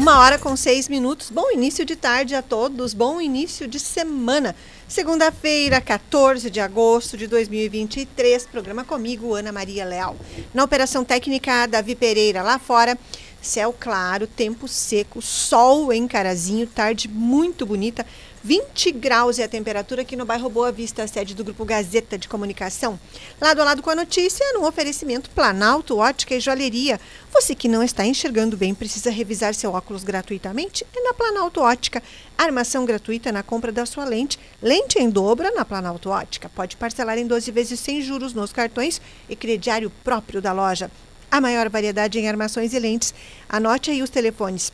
Uma hora com seis minutos. Bom início de tarde a todos. Bom início de semana. Segunda-feira, 14 de agosto de 2023. Programa comigo, Ana Maria Leal. Na operação técnica, Davi Pereira lá fora. Céu claro, tempo seco, sol em Carazinho, tarde muito bonita. 20 graus é a temperatura aqui no bairro Boa Vista, sede do Grupo Gazeta de Comunicação. Lado a lado com a notícia, num oferecimento Planalto, Ótica e Joalheria. Você que não está enxergando bem precisa revisar seu óculos gratuitamente? É na Planalto Ótica. Armação gratuita na compra da sua lente. Lente em dobra na Planalto Ótica. Pode parcelar em 12 vezes sem juros nos cartões e crediário próprio da loja. A maior variedade em armações e lentes. Anote aí os telefones.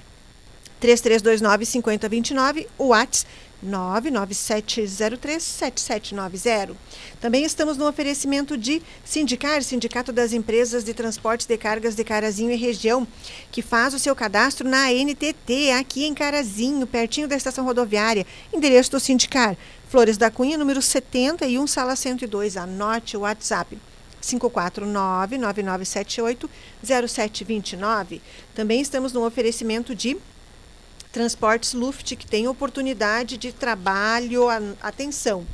3329 5029, o WhatsApp 997037790. Também estamos no oferecimento de Sindicar, Sindicato das Empresas de Transportes de Cargas de Carazinho e Região, que faz o seu cadastro na NTT, aqui em Carazinho, pertinho da estação rodoviária. Endereço do Sindicar, Flores da Cunha, número 71, sala 102. Anote o WhatsApp. 549-9978-0729. Também estamos no oferecimento de Transportes Luft, que tem oportunidade de trabalho, atenção.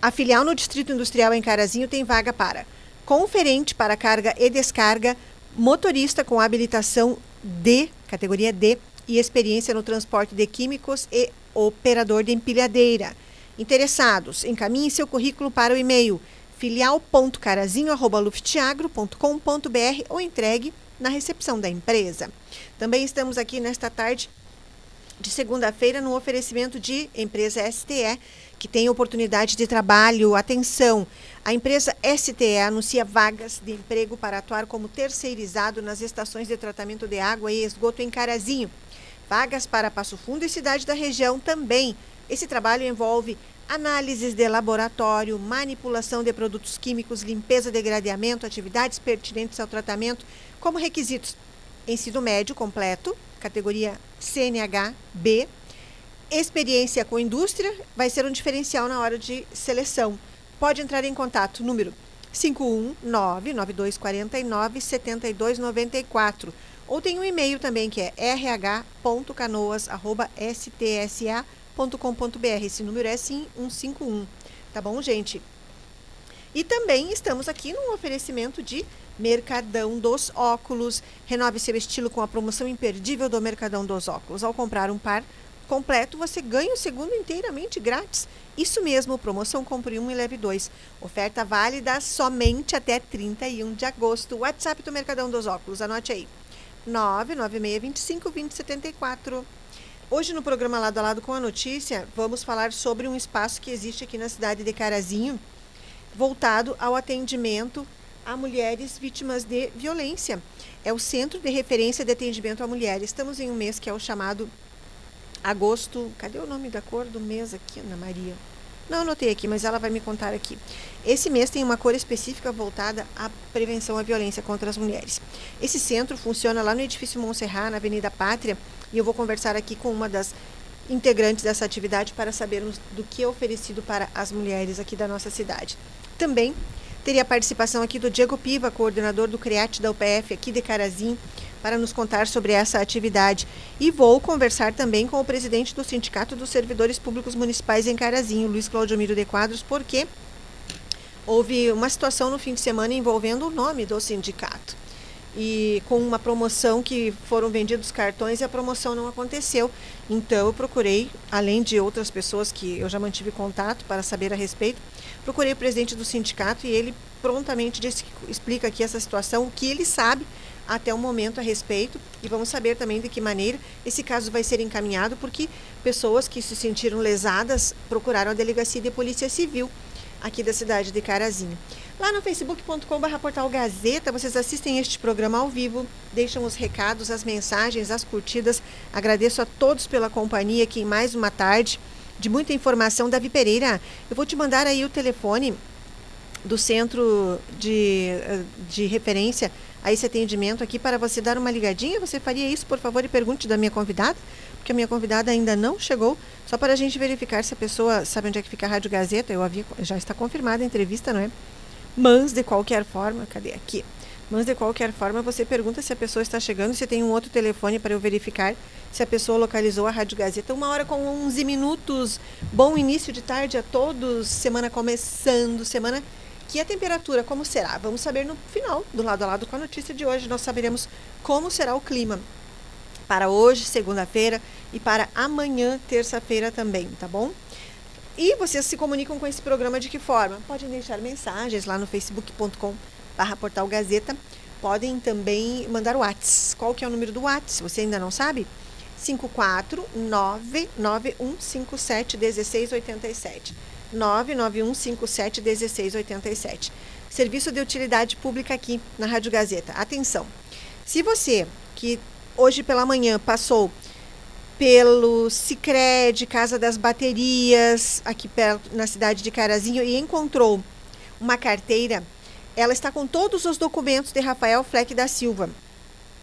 A filial no Distrito Industrial em Carazinho tem vaga para conferente para carga e descarga, motorista com habilitação D, categoria D, e experiência no transporte de químicos e operador de empilhadeira. Interessados, encaminhe seu currículo para o e-mail filial.carazinho.luftagro.com.br ou entregue na recepção da empresa. Também estamos aqui nesta tarde de segunda-feira no oferecimento de empresa STE, que tem oportunidade de trabalho. Atenção! A empresa STE anuncia vagas de emprego para atuar como terceirizado nas estações de tratamento de água e esgoto em Carazinho. Vagas para Passo Fundo e cidade da região também. Esse trabalho envolve análises de laboratório, manipulação de produtos químicos, limpeza de gradeamento, atividades pertinentes ao tratamento, como requisitos ensino médio completo, categoria CNH B. Experiência com indústria vai ser um diferencial na hora de seleção. Pode entrar em contato, número 519-9249-7294. Ou tem um e-mail também que é rh.canoas.stsa.com.br. Esse número é sim 151. Tá bom, gente? E também estamos aqui num oferecimento de Mercadão dos Óculos. Renove seu estilo com a promoção imperdível do Mercadão dos Óculos. Ao comprar um par completo, você ganha o segundo inteiramente grátis. Isso mesmo, promoção compre um e leve dois. Oferta válida somente até 31 de agosto. WhatsApp do Mercadão dos Óculos, anote aí. 99625 2074. Hoje no programa Lado a Lado com a Notícia, vamos falar sobre um espaço que existe aqui na cidade de Carazinho, voltado ao atendimento a mulheres vítimas de violência. É o Centro de Referência de Atendimento à Mulher. Estamos em um mês que é o chamado agosto. Cadê o nome da cor do mês aqui, Ana Maria? Não anotei aqui, mas ela vai me contar aqui. Esse mês tem uma cor específica voltada à prevenção à violência contra as mulheres. Esse centro funciona lá no edifício Montserrat, na Avenida Pátria, e eu vou conversar aqui com uma das integrantes dessa atividade para sabermos do que é oferecido para as mulheres aqui da nossa cidade. Também Teria a participação aqui do Diego Piva, coordenador do CREAT da UPF aqui de Carazim, para nos contar sobre essa atividade. E vou conversar também com o presidente do Sindicato dos Servidores Públicos Municipais em Carazinho, Luiz Claudio Miro de Quadros, porque houve uma situação no fim de semana envolvendo o nome do sindicato. E com uma promoção que foram vendidos cartões e a promoção não aconteceu. Então eu procurei, além de outras pessoas que eu já mantive contato para saber a respeito, Procurei o presidente do sindicato e ele prontamente disse, explica aqui essa situação, o que ele sabe até o momento a respeito e vamos saber também de que maneira esse caso vai ser encaminhado, porque pessoas que se sentiram lesadas procuraram a delegacia de polícia civil aqui da cidade de Carazinho. Lá no facebook.com.br portal Gazeta, vocês assistem este programa ao vivo, deixam os recados, as mensagens, as curtidas. Agradeço a todos pela companhia aqui em mais uma tarde de muita informação. Davi Pereira, eu vou te mandar aí o telefone do centro de, eh, de referência a esse atendimento aqui para você dar uma ligadinha. Você faria isso, por favor, e pergunte da minha convidada, porque a minha convidada ainda não chegou, só para a gente verificar se a pessoa sabe onde é que fica a Rádio Gazeta. Eu havia, já está confirmada a entrevista, não é? Mas, de qualquer forma, cadê aqui? Mas de qualquer forma, você pergunta se a pessoa está chegando, se tem um outro telefone para eu verificar se a pessoa localizou a Rádio Gazeta. Uma hora com 11 minutos. Bom início de tarde a todos. Semana começando, semana que a temperatura como será? Vamos saber no final, do lado a lado com a notícia de hoje. Nós saberemos como será o clima para hoje, segunda-feira, e para amanhã, terça-feira também, tá bom? E vocês se comunicam com esse programa de que forma? Podem deixar mensagens lá no facebook.com barra portal Gazeta. Podem também mandar o WhatsApp. Qual que é o número do WhatsApp? Se você ainda não sabe, 54991571687. 991571687. Serviço de utilidade pública aqui na Rádio Gazeta. Atenção. Se você que hoje pela manhã passou pelo Cicred, Casa das Baterias, aqui perto na cidade de Carazinho e encontrou uma carteira, ela está com todos os documentos de Rafael Fleck da Silva.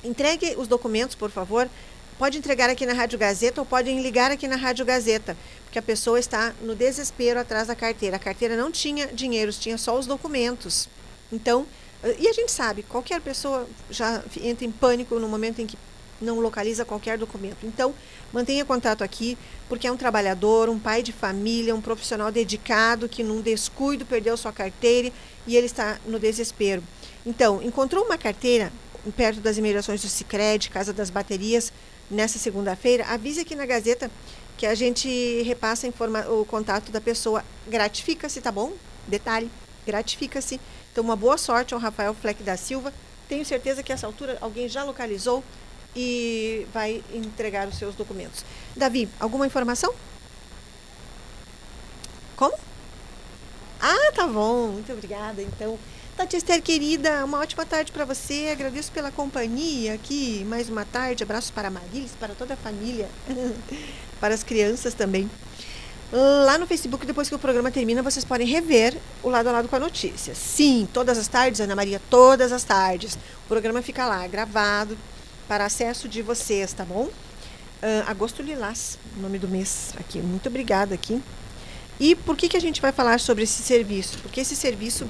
Entregue os documentos, por favor. Pode entregar aqui na Rádio Gazeta ou podem ligar aqui na Rádio Gazeta, porque a pessoa está no desespero atrás da carteira. A carteira não tinha dinheiro, tinha só os documentos. Então, e a gente sabe, qualquer pessoa já entra em pânico no momento em que não localiza qualquer documento. Então, mantenha contato aqui, porque é um trabalhador, um pai de família, um profissional dedicado que, num descuido, perdeu sua carteira e ele está no desespero. Então, encontrou uma carteira perto das imediações do Cicred, Casa das Baterias, nessa segunda-feira, avise aqui na Gazeta que a gente repassa o contato da pessoa. Gratifica-se, tá bom? Detalhe, gratifica-se. Então, uma boa sorte ao Rafael Fleck da Silva. Tenho certeza que essa altura alguém já localizou e vai entregar os seus documentos. Davi, alguma informação? Como? Ah, tá bom. Muito obrigada. Então, Tati Esther, querida, uma ótima tarde para você. Agradeço pela companhia aqui. Mais uma tarde. Abraços para a Marilis, para toda a família, para as crianças também. Lá no Facebook, depois que o programa termina, vocês podem rever o lado a lado com a notícia. Sim, todas as tardes, Ana Maria, todas as tardes. O programa fica lá, gravado, para acesso de vocês, tá bom? Uh, Agosto Lilás, nome do mês aqui. Muito obrigada aqui. E por que, que a gente vai falar sobre esse serviço? Porque esse serviço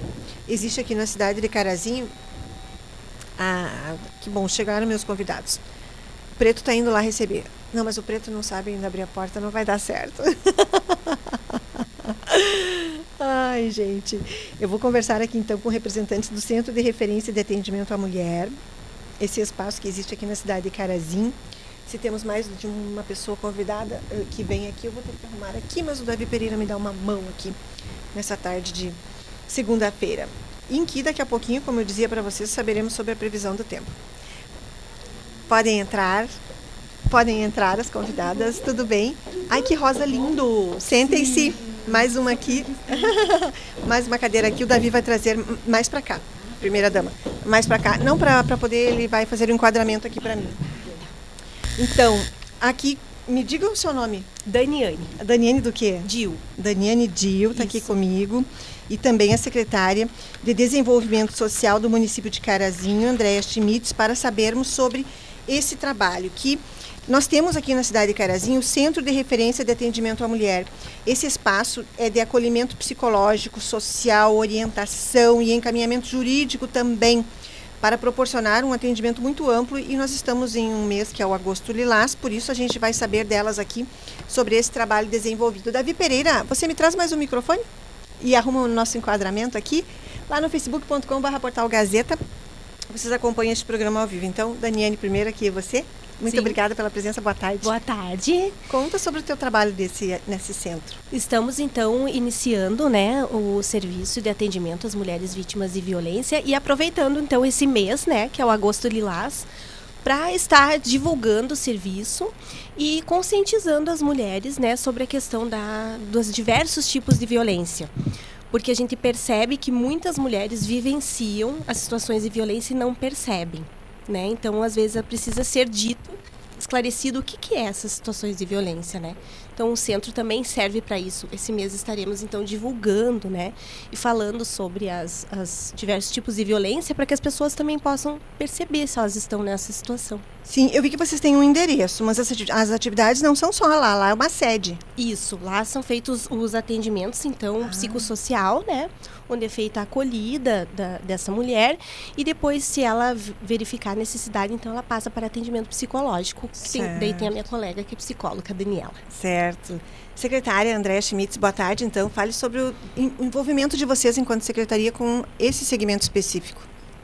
existe aqui na cidade de Carazinho. Ah, que bom, chegaram meus convidados. O Preto está indo lá receber. Não, mas o Preto não sabe ainda abrir a porta, não vai dar certo. Ai, gente. Eu vou conversar aqui então com representantes do Centro de Referência de Atendimento à Mulher, esse espaço que existe aqui na cidade de Carazinho. Se temos mais de uma pessoa convidada uh, que vem aqui, eu vou ter que arrumar aqui, mas o Davi Pereira me dá uma mão aqui nessa tarde de segunda-feira. Em que daqui a pouquinho, como eu dizia para vocês, saberemos sobre a previsão do tempo. Podem entrar, podem entrar as convidadas, tudo bem? Ai, que rosa lindo! Sentem-se. Mais uma aqui. mais uma cadeira aqui. O Davi vai trazer mais para cá. Primeira dama. Mais para cá. Não para poder, ele vai fazer o um enquadramento aqui para mim. Então, aqui, me diga o seu nome. Daniane. Daniane do quê? Dil. Daniane Dil está aqui comigo. E também a secretária de Desenvolvimento Social do município de Carazinho, Andréa Schmitz, para sabermos sobre esse trabalho que nós temos aqui na cidade de Carazinho o Centro de Referência de Atendimento à Mulher. Esse espaço é de acolhimento psicológico, social, orientação e encaminhamento jurídico também para proporcionar um atendimento muito amplo e nós estamos em um mês que é o agosto lilás, por isso a gente vai saber delas aqui sobre esse trabalho desenvolvido. Davi Pereira, você me traz mais um microfone e arruma o nosso enquadramento aqui lá no facebook.com.br portal Gazeta. Vocês acompanham este programa ao vivo. Então, Daniane, primeiro aqui você. Muito Sim. obrigada pela presença. Boa tarde. Boa tarde. Conta sobre o teu trabalho desse, nesse centro. Estamos então iniciando, né, o serviço de atendimento às mulheres vítimas de violência e aproveitando então esse mês, né, que é o agosto lilás, para estar divulgando o serviço e conscientizando as mulheres, né, sobre a questão da, dos diversos tipos de violência porque a gente percebe que muitas mulheres vivenciam as situações de violência e não percebem né? Então, às vezes, precisa ser dito esclarecido o que, que é essas situações de violência, né? Então o centro também serve para isso. Esse mês estaremos então divulgando, né, e falando sobre as, as diversos tipos de violência para que as pessoas também possam perceber se elas estão nessa situação. Sim, eu vi que vocês têm um endereço, mas as atividades não são só lá, lá é uma sede. Isso, lá são feitos os atendimentos, então, ah. psicossocial, né? Onde é feita a acolhida da, dessa mulher e depois, se ela verificar a necessidade, então ela passa para atendimento psicológico. Sim, daí tem a minha colega que é psicóloga, a Daniela. Certo. Secretária Andréa Schmitz, boa tarde. Então, fale sobre o envolvimento de vocês enquanto secretaria com esse segmento específico.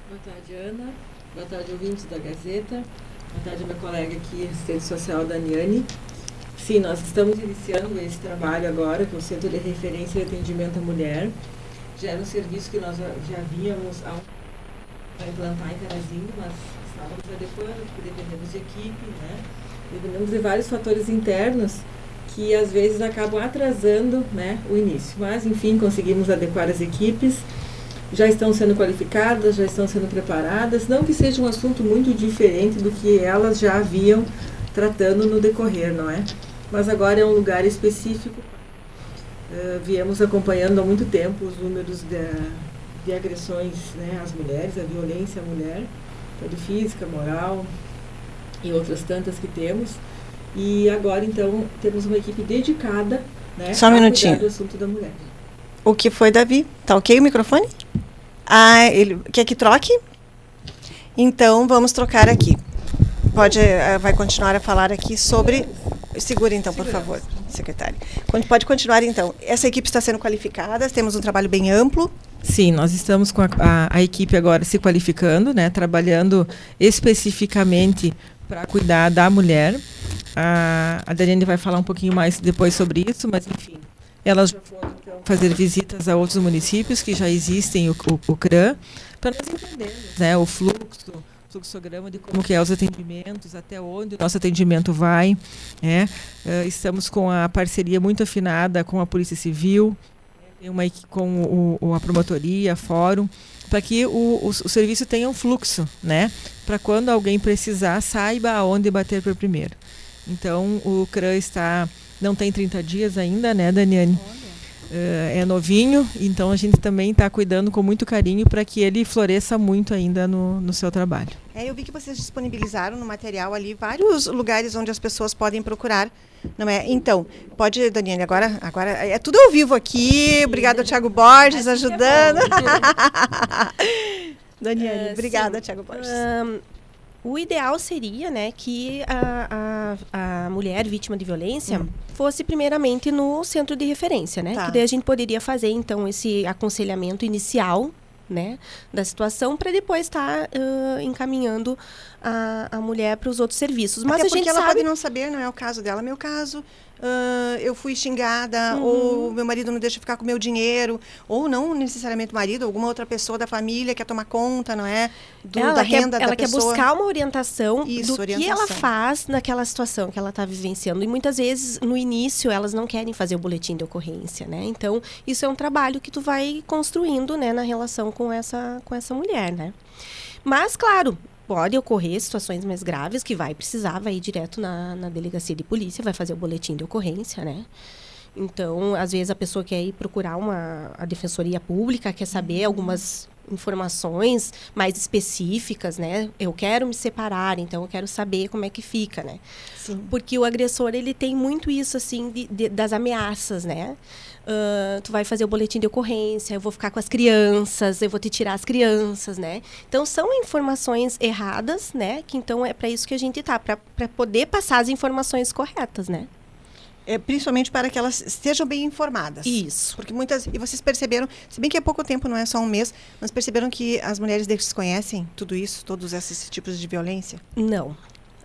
Boa tarde, Ana. Boa tarde, ouvintes da Gazeta. Boa tarde, minha colega aqui, assistente social, Daniane. Sim, nós estamos iniciando esse trabalho agora, com o Centro de Referência e Atendimento à Mulher. Já era um serviço que nós já víamos para implantar em Carazinho, mas estávamos adequando, porque dependemos de equipe, né? Dependemos de vários fatores internos que às vezes acabam atrasando né, o início. Mas, enfim, conseguimos adequar as equipes, já estão sendo qualificadas, já estão sendo preparadas, não que seja um assunto muito diferente do que elas já haviam tratando no decorrer, não é? Mas agora é um lugar específico. Uh, viemos acompanhando há muito tempo os números de, de agressões né, às mulheres, a violência à mulher, tanto física, moral e outras tantas que temos. E agora, então, temos uma equipe dedicada né, Só um minutinho. do assunto da mulher. O que foi, Davi? Tá ok o microfone? Ah, ele quer que troque? Então, vamos trocar aqui. Pode, uh, vai continuar a falar aqui sobre... Segura então, por favor, secretário. Pode continuar então. Essa equipe está sendo qualificada, temos um trabalho bem amplo. Sim, nós estamos com a, a, a equipe agora se qualificando, né, trabalhando especificamente para cuidar da mulher. A, a vai falar um pouquinho mais depois sobre isso, mas enfim, elas já foram então, fazer visitas a outros municípios que já existem o, o, o CRAM, para nós entendermos né, o fluxo, fluxograma de como que é os atendimentos, até onde o nosso atendimento vai. Né? Uh, estamos com a parceria muito afinada com a Polícia Civil, uma, com o, a promotoria, fórum, para que o, o, o, serviço tenha um fluxo, né? Para quando alguém precisar, saiba aonde bater por primeiro. Então, o CRAN está, não tem 30 dias ainda, né, Daniane? Uh, é novinho, então a gente também está cuidando com muito carinho para que ele floresça muito ainda no, no seu trabalho. É, eu vi que vocês disponibilizaram no material ali vários lugares onde as pessoas podem procurar, não é? Então, pode, Daniane, agora, agora é tudo ao vivo aqui. Obrigada, Tiago Borges, ajudando. É Daniane, uh, obrigada, Tiago Borges. Um, o ideal seria, né, que a, a, a mulher vítima de violência hum. fosse primeiramente no centro de referência, né? Tá. Que daí a gente poderia fazer, então, esse aconselhamento inicial, né, da situação, para depois estar tá, uh, encaminhando a, a mulher para os outros serviços. Mas Até a gente ela sabe... pode não saber, não é o caso dela, é meu caso uh, eu fui xingada, uhum. ou meu marido não deixa ficar com meu dinheiro, ou não necessariamente o marido, alguma outra pessoa da família quer tomar conta, não é? Do, ela da quer, renda ela da quer buscar uma orientação Isso, do orientação. que ela faz naquela situação que ela está vivenciando. E muitas vezes, no início, elas não querem fazer o boletim de ocorrência, né? Então, isso é um trabalho que tu vai construindo, né, na relação com essa, com essa mulher, né? Mas, claro, pode ocorrer situações mais graves que vai precisar, vai ir direto na, na delegacia de polícia, vai fazer o boletim de ocorrência, né? Então, às vezes a pessoa quer ir procurar uma a defensoria pública, quer saber algumas informações mais específicas, né? Eu quero me separar, então eu quero saber como é que fica, né? Sim. Porque o agressor ele tem muito isso assim de, de, das ameaças, né? Uh, tu vai fazer o boletim de ocorrência, eu vou ficar com as crianças, eu vou te tirar as crianças, né? Então são informações erradas, né? Que então é para isso que a gente tá, para poder passar as informações corretas, né? É, principalmente para que elas estejam bem informadas. Isso. Porque muitas. E vocês perceberam, se bem que é pouco tempo, não é só um mês, mas perceberam que as mulheres desconhecem tudo isso, todos esses tipos de violência? Não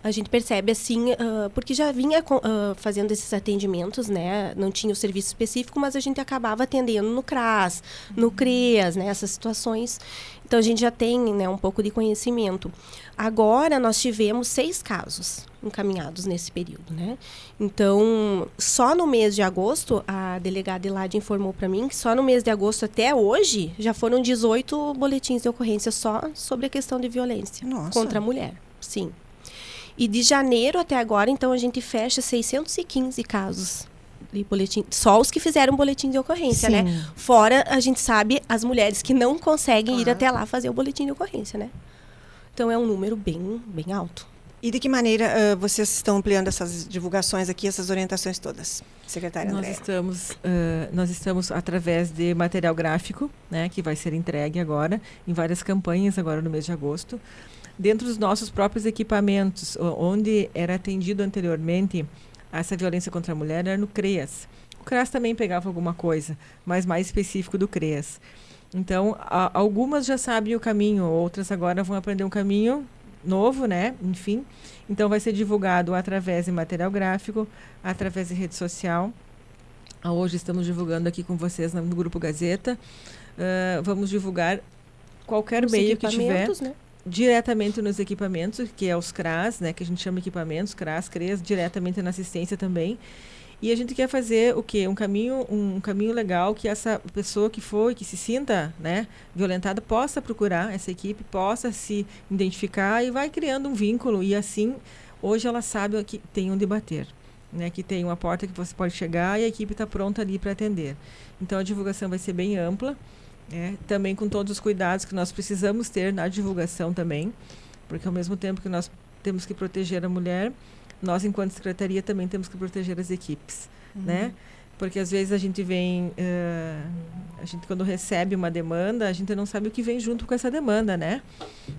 a gente percebe assim, uh, porque já vinha uh, fazendo esses atendimentos, né? Não tinha o serviço específico, mas a gente acabava atendendo no CRAS, no uhum. CREAS, né? Essas situações. Então a gente já tem né, um pouco de conhecimento. Agora nós tivemos seis casos encaminhados nesse período, né? Então, só no mês de agosto, a delegada Elade informou para mim que só no mês de agosto até hoje já foram 18 boletins de ocorrência só sobre a questão de violência Nossa. contra a mulher. Sim. E de janeiro até agora, então, a gente fecha 615 casos de boletim. Só os que fizeram boletim de ocorrência, Sim. né? Fora, a gente sabe, as mulheres que não conseguem ir até lá fazer o boletim de ocorrência, né? Então, é um número bem, bem alto. E de que maneira ah, vocês estão ampliando essas divulgações aqui, essas orientações todas, secretária Nós Andréa? estamos, ah, nós estamos através de material gráfico, né, que vai ser entregue agora em várias campanhas agora no mês de agosto, dentro dos nossos próprios equipamentos, onde era atendido anteriormente essa violência contra a mulher era no CREAS. O CRAS também pegava alguma coisa, mas mais específico do CREAS. Então, a- algumas já sabem o caminho, outras agora vão aprender um caminho novo, né? Enfim. Então, vai ser divulgado através de material gráfico, através de rede social. Ah, Hoje estamos divulgando aqui com vocês no Grupo Gazeta. Ah, vamos divulgar qualquer Os meio que tiver né? Diretamente nos equipamentos, que é os CRAS, né, que a gente chama equipamentos, CRAS, CREAS, diretamente na assistência também. E a gente quer fazer o quê? Um caminho, um caminho legal que essa pessoa que foi, que se sinta, né, violentada, possa procurar essa equipe, possa se identificar e vai criando um vínculo e assim, hoje ela sabe que tem onde bater, né, que tem uma porta que você pode chegar e a equipe está pronta ali para atender. Então a divulgação vai ser bem ampla, né, também com todos os cuidados que nós precisamos ter na divulgação também, porque ao mesmo tempo que nós temos que proteger a mulher, nós enquanto secretaria também temos que proteger as equipes, né? Porque às vezes a gente vem, eh, a gente quando recebe uma demanda, a gente não sabe o que vem junto com essa demanda, né?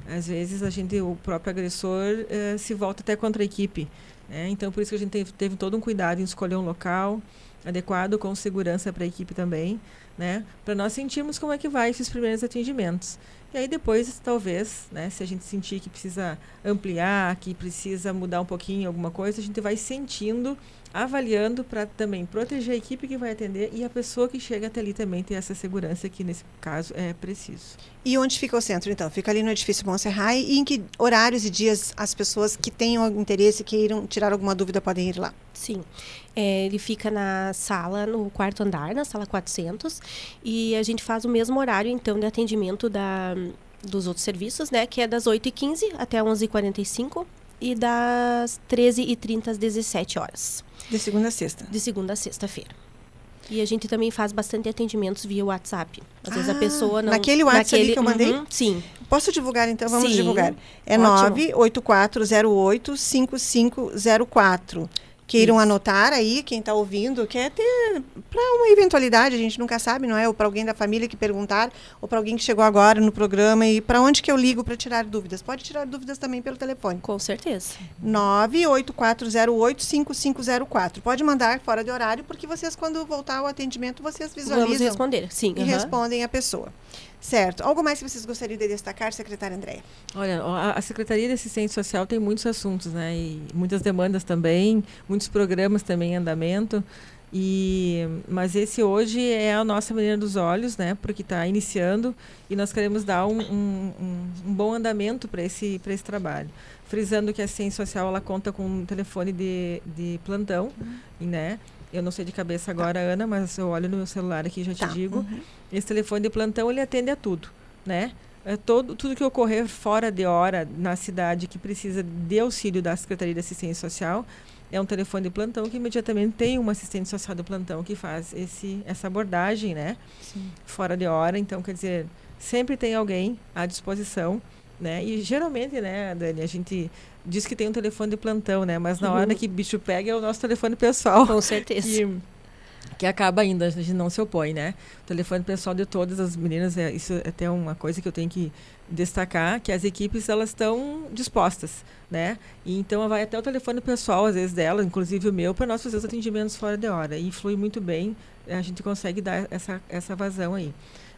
Às vezes a gente, o próprio agressor eh, se volta até contra a equipe, né? Então por isso que a gente teve, teve todo um cuidado em escolher um local adequado com segurança para a equipe também, né? Para nós sentirmos como é que vai esses primeiros atendimentos. E aí depois, talvez, né, se a gente sentir que precisa ampliar, que precisa mudar um pouquinho alguma coisa, a gente vai sentindo, avaliando para também proteger a equipe que vai atender e a pessoa que chega até ali também ter essa segurança que nesse caso é preciso. E onde fica o centro, então? Fica ali no edifício Monserrat e em que horários e dias as pessoas que tenham algum interesse, queiram tirar alguma dúvida, podem ir lá? Sim. É, ele fica na sala, no quarto andar, na sala 400. E a gente faz o mesmo horário, então, de atendimento da, dos outros serviços, né? Que é das 8h15 até 11h45 e das 13h30 às 17 horas, De segunda a sexta. de segunda a sexta-feira. E a gente também faz bastante atendimentos via WhatsApp. Às vezes a Ah, pessoa não... naquele WhatsApp ali que eu mandei? Uhum, sim. Posso divulgar, então? Vamos Sim, divulgar. É ótimo. 98408-5504. Queiram Isso. anotar aí, quem está ouvindo, quer ter para uma eventualidade, a gente nunca sabe, não é? Ou para alguém da família que perguntar, ou para alguém que chegou agora no programa e para onde que eu ligo para tirar dúvidas? Pode tirar dúvidas também pelo telefone. Com certeza. 98408-5504. Pode mandar fora de horário, porque vocês, quando voltar ao atendimento, vocês Vamos visualizam responder. Sim. e aham. respondem a pessoa. Certo. Algo mais que vocês gostariam de destacar, secretária Andréia? Olha, a, Secretaria de Assistência Social tem muitos assuntos, né? E muitas demandas também, muitos programas também em andamento. E, mas esse hoje é a nossa menina dos olhos, né? Porque está iniciando e nós queremos dar um, um, um- um bom andamento para esse, esse trabalho. Frisando que a assistência social ela conta com um telefone de, de plantão, né? Eu não sei de cabeça agora, Ana, mas eu olho no meu celular aqui e já te Tá. digo. Uhum. Esse telefone de plantão ele atende a tudo, né? É todo, tudo que ocorrer fora de hora na cidade que precisa de auxílio da Secretaria de Assistência Social é um telefone de plantão que imediatamente tem uma assistente social do plantão que faz esse, essa abordagem, né? Fora de hora. Então, quer dizer, sempre tem alguém à disposição, né? E geralmente, né, Dani, a gente diz que tem um telefone de plantão, né? Mas na hora Uhum. que bicho pega é o nosso telefone pessoal Com certeza. que, que acaba ainda, a gente não se opõe, né? O telefone pessoal de todas as meninas, é, isso é até uma coisa que eu tenho que destacar, que as equipes elas estão dispostas, né? E então vai até o telefone pessoal, às vezes dela, inclusive o meu, para nós fazer os atendimentos fora de hora. E flui muito bem, a gente consegue dar essa, essa vazão aí.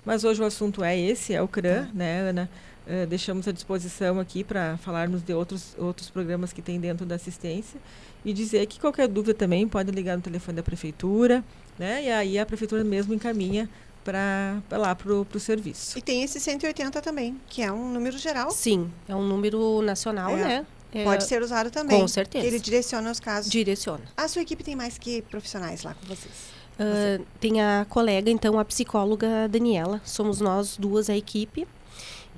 Mas hoje o assunto é esse, é o CRAN, né, Ana? Eh, deixamos à disposição aqui para falarmos de outros, outros programas que tem dentro da assistência e dizer que qualquer dúvida também pode ligar no telefone da prefeitura, né? E aí a prefeitura mesmo encaminha para lá para o serviço. E tem esse 180 também, que é um número geral. Sim, é um número nacional, É. né? É, Pode ser usado também. Com certeza. Ele direciona os casos. Direciona. A sua equipe tem mais que profissionais lá com vocês? Ah, tem a colega, então, a psicóloga Daniela. Somos nós duas a equipe.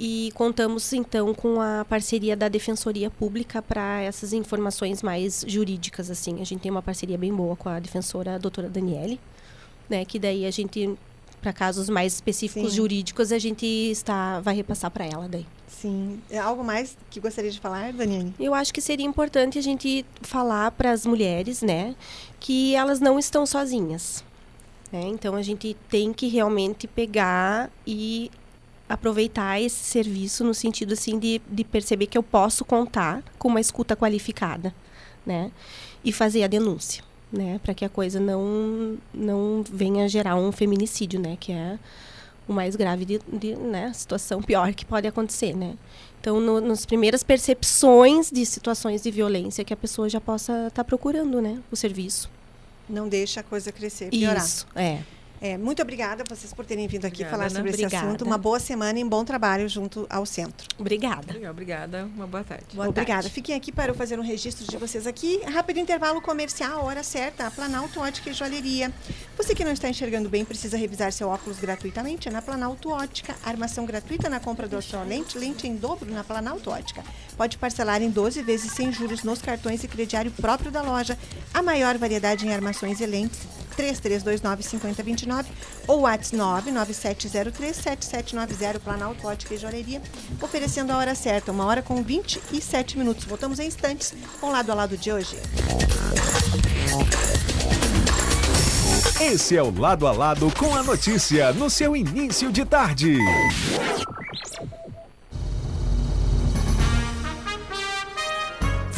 E contamos então com a parceria da Defensoria Pública para essas informações mais jurídicas assim. A gente tem uma parceria bem boa com a defensora a doutora Daniele, né, que daí a gente para casos mais específicos Sim. jurídicos a gente está vai repassar para ela daí. Sim. É algo mais que gostaria de falar, Daniane? Eu acho que seria importante a gente falar para as mulheres, né, que elas não estão sozinhas. Né? Então a gente tem que realmente pegar e aproveitar esse serviço no sentido assim de, de perceber que eu posso contar com uma escuta qualificada, né, e fazer a denúncia, né, para que a coisa não não venha gerar um feminicídio, né, que é o mais grave de, de né, situação pior que pode acontecer, né. Então, no, nas primeiras percepções de situações de violência que a pessoa já possa estar procurando, né, o serviço. Não deixa a coisa crescer, piorar. Isso, é. É, muito obrigada a vocês por terem vindo aqui Obrigada, falar Ana. sobre esse Obrigada. assunto. Uma boa semana e um bom trabalho junto ao centro. Obrigada. Legal, obrigada. Uma boa tarde. Boa Obrigada. tarde. Fiquem aqui para eu fazer um registro de vocês aqui. Rápido intervalo comercial, hora certa, a Planalto Ótica e Joalheria. Você que não está enxergando bem, precisa revisar seu óculos gratuitamente é na Planalto Ótica. Armação gratuita na compra da sua lente, lente em dobro na Planalto Ótica. Pode parcelar em 12 vezes sem juros nos cartões e crediário próprio da loja. A maior variedade em armações e lentes. 3329-5029 ou WhatsApp 99703-7790 Planalto Ótica e Joalheria, oferecendo a hora certa, uma hora com 27 minutos. Voltamos em instantes com lado a lado de hoje. Esse é o Lado a Lado com a notícia no seu início de tarde.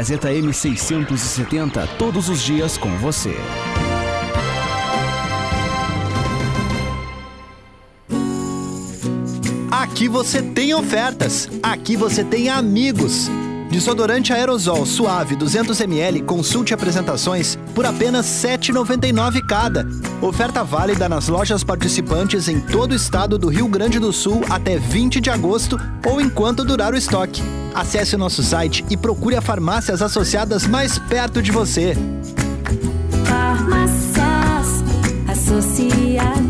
Gazeta M670, todos os dias com você. Aqui você tem ofertas. Aqui você tem amigos. Desodorante aerosol suave 200ml, consulte apresentações por apenas R$ 7,99 cada. Oferta válida nas lojas participantes em todo o estado do Rio Grande do Sul até 20 de agosto ou enquanto durar o estoque. Acesse o nosso site e procure a farmácias associadas mais perto de você. Farmácias associadas.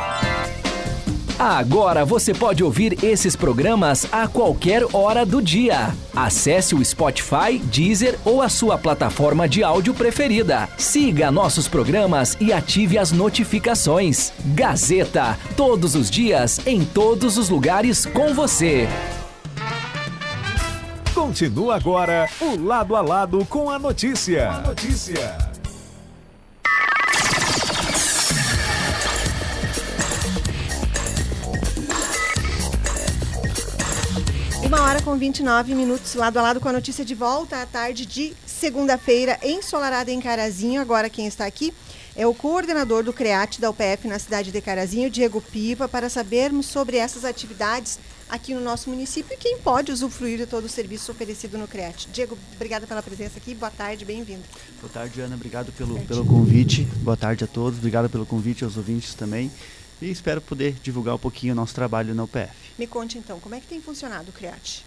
Agora você pode ouvir esses programas a qualquer hora do dia. Acesse o Spotify, Deezer ou a sua plataforma de áudio preferida. Siga nossos programas e ative as notificações. Gazeta, todos os dias, em todos os lugares com você. Continua agora o Lado a Lado com a notícia. notícia. Hora com 29 minutos, lado a lado com a notícia de volta à tarde de segunda-feira, ensolarada em Carazinho. Agora quem está aqui é o coordenador do CREAT da UPF na cidade de Carazinho, Diego Piva, para sabermos sobre essas atividades aqui no nosso município e quem pode usufruir de todo o serviço oferecido no CREAT. Diego, obrigada pela presença aqui, boa tarde, bem-vindo. Boa tarde, Ana. Obrigado pelo, pelo convite. Boa tarde a todos. Obrigado pelo convite aos ouvintes também. E espero poder divulgar um pouquinho o nosso trabalho na UPF. Me conte então, como é que tem funcionado o CREAT?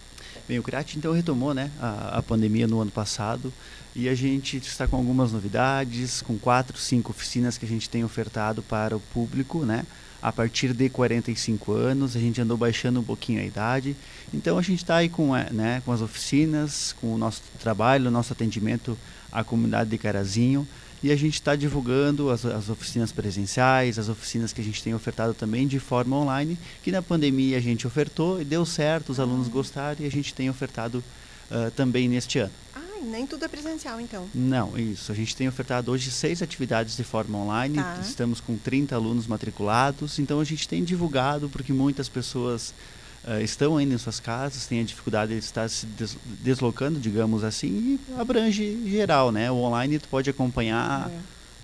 Bem, o CREAT então retomou né, a, a pandemia no ano passado e a gente está com algumas novidades, com quatro, cinco oficinas que a gente tem ofertado para o público, né? A partir de 45 anos, a gente andou baixando um pouquinho a idade. Então a gente está aí com, eh, né, com as oficinas, com o nosso trabalho, o nosso atendimento à comunidade de Carazinho. E a gente está divulgando as, as oficinas presenciais, as oficinas que a gente tem ofertado também de forma online, que na pandemia a gente ofertou e deu certo, os alunos gostaram e a gente tem ofertado ah, também neste ano. Ah, nem tudo é presencial, então. Não, isso. A gente tem ofertado hoje seis atividades de forma online. Tá. Estamos com 30 alunos matriculados. Então a gente tem divulgado porque muitas pessoas uh, estão ainda em suas casas, têm a dificuldade de estar se des deslocando, digamos assim, e abrange geral, né? O online tu pode acompanhar.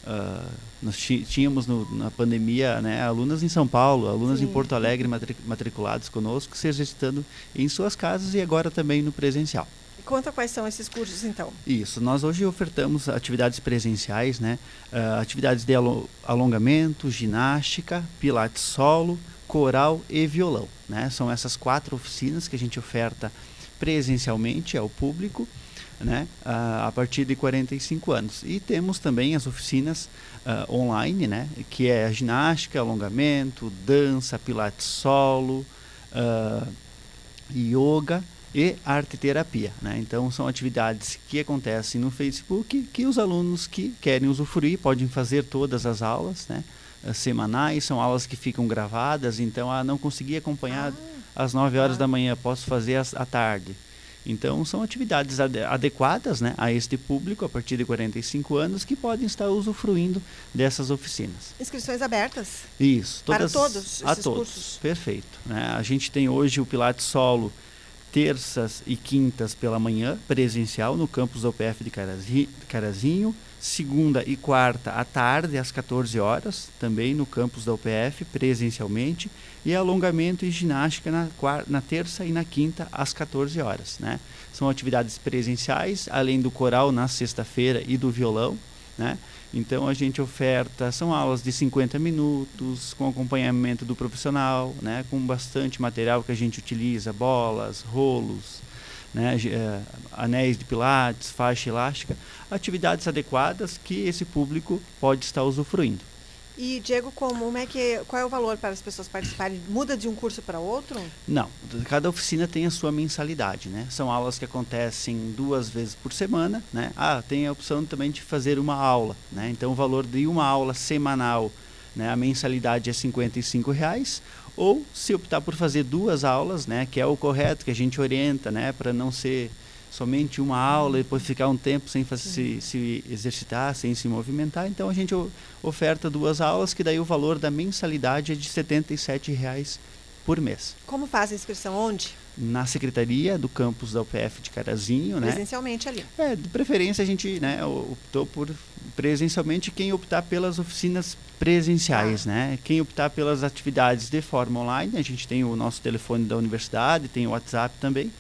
Uh, nós tínhamos no, na pandemia né, alunas em São Paulo, alunas Sim. em Porto Alegre matric matriculados conosco, se exercitando em suas casas e agora também no presencial. Conta quais são esses cursos, então. Isso, nós hoje ofertamos atividades presenciais, né? Uh, atividades de alo alongamento, ginástica, pilates solo, coral e violão. Né? São essas quatro oficinas que a gente oferta presencialmente ao público né, uh, a partir de 45 anos. E temos também as oficinas uh, online, né, que é a ginástica, alongamento, dança, pilates solo, uh, yoga e arte terapia. Né? Então são atividades que acontecem no Facebook que os alunos que querem usufruir podem fazer todas as aulas, né? Semanais, são aulas que ficam gravadas, então ah, não consegui acompanhar Ah, às 9 horas Ah. da manhã, posso fazer às- à tarde. Então, são atividades ade- adequadas né, a este público, a partir de 45 anos, que podem estar usufruindo dessas oficinas. inscrições abertas. Isso. Para todas- todos A todos. cursos? Perfeito. né? A gente tem hoje o Pilates Solo terças e quintas pela manhã, presencial, no campus da UPF de Carazi- Carazinho. Segunda e quarta à tarde, às 14 horas, também no campus da UPF, presencialmente. E alongamento e ginástica na, na terça e na quinta, às 14 horas. Né? São atividades presenciais, além do coral na sexta-feira e do violão. Né? Então a gente oferta, são aulas de 50 minutos, com acompanhamento do profissional, né? com bastante material que a gente utiliza, bolas, rolos, né? eh, anéis de pilates, faixa elástica, atividades adequadas que esse público pode estar usufruindo. E, Diego, como é que, qual é o valor para as pessoas participarem? Muda de um curso para outro? Não, cada oficina tem a sua mensalidade, né? São aulas que acontecem duas vezes por semana, né? Ah, tem a opção também de fazer uma aula, né? Então o valor de uma aula semanal, né? A mensalidade é 55 reais. Ou se optar por fazer duas aulas, né? Que é o correto que a gente orienta, né? Para não ser somente uma aula e depois ficar um tempo sem se, se exercitar, sem se movimentar. Então a gente oferta duas aulas que daí o valor da mensalidade é de 77 reais por mês Como faz a inscrição? Onde? na secretaria do campus da UPF de Carazinho, né? Presencialmente ali. É, de preferência a gente né, optou por presencialmente quem optar pelas oficinas presenciais, né? Quem optar pelas atividades de forma online, a gente tem o nosso telefone da universidade, tem o WhatsApp também,